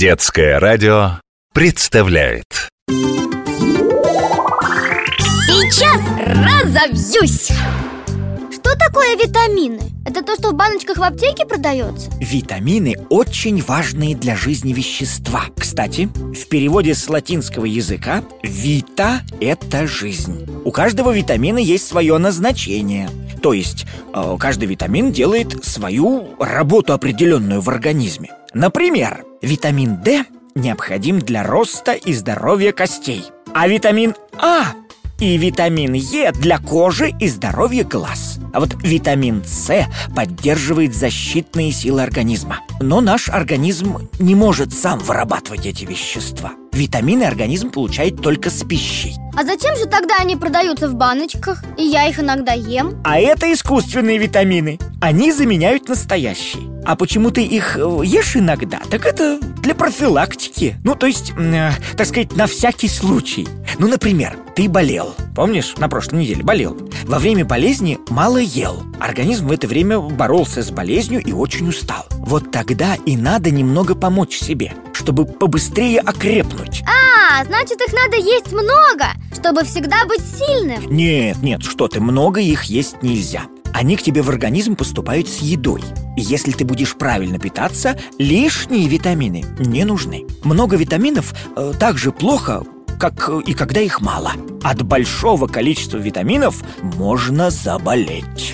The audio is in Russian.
Детское радио представляет Сейчас разовьюсь! Что такое витамины? Это то, что в баночках в аптеке продается? Витамины очень важные для жизни вещества. Кстати, в переводе с латинского языка «вита» — это жизнь. У каждого витамина есть свое назначение. То есть э, каждый витамин делает свою работу определенную в организме. Например, витамин D необходим для роста и здоровья костей, а витамин А и витамин Е для кожи и здоровья глаз. А вот витамин С поддерживает защитные силы организма. Но наш организм не может сам вырабатывать эти вещества. Витамины организм получает только с пищей. А зачем же тогда они продаются в баночках? И я их иногда ем? А это искусственные витамины. Они заменяют настоящие. А почему ты их э, ешь иногда? Так это для профилактики. Ну, то есть, э, так сказать, на всякий случай. Ну, например, ты болел. Помнишь, на прошлой неделе болел. Во время болезни мало ел. Организм в это время боролся с болезнью и очень устал. Вот тогда и надо немного помочь себе, чтобы побыстрее окрепнуть. А, значит их надо есть много, чтобы всегда быть сильным Нет, нет, что ты, много их есть нельзя. Они к тебе в организм поступают с едой. И если ты будешь правильно питаться, лишние витамины не нужны. Много витаминов э, так же плохо, как и когда их мало. От большого количества витаминов можно заболеть.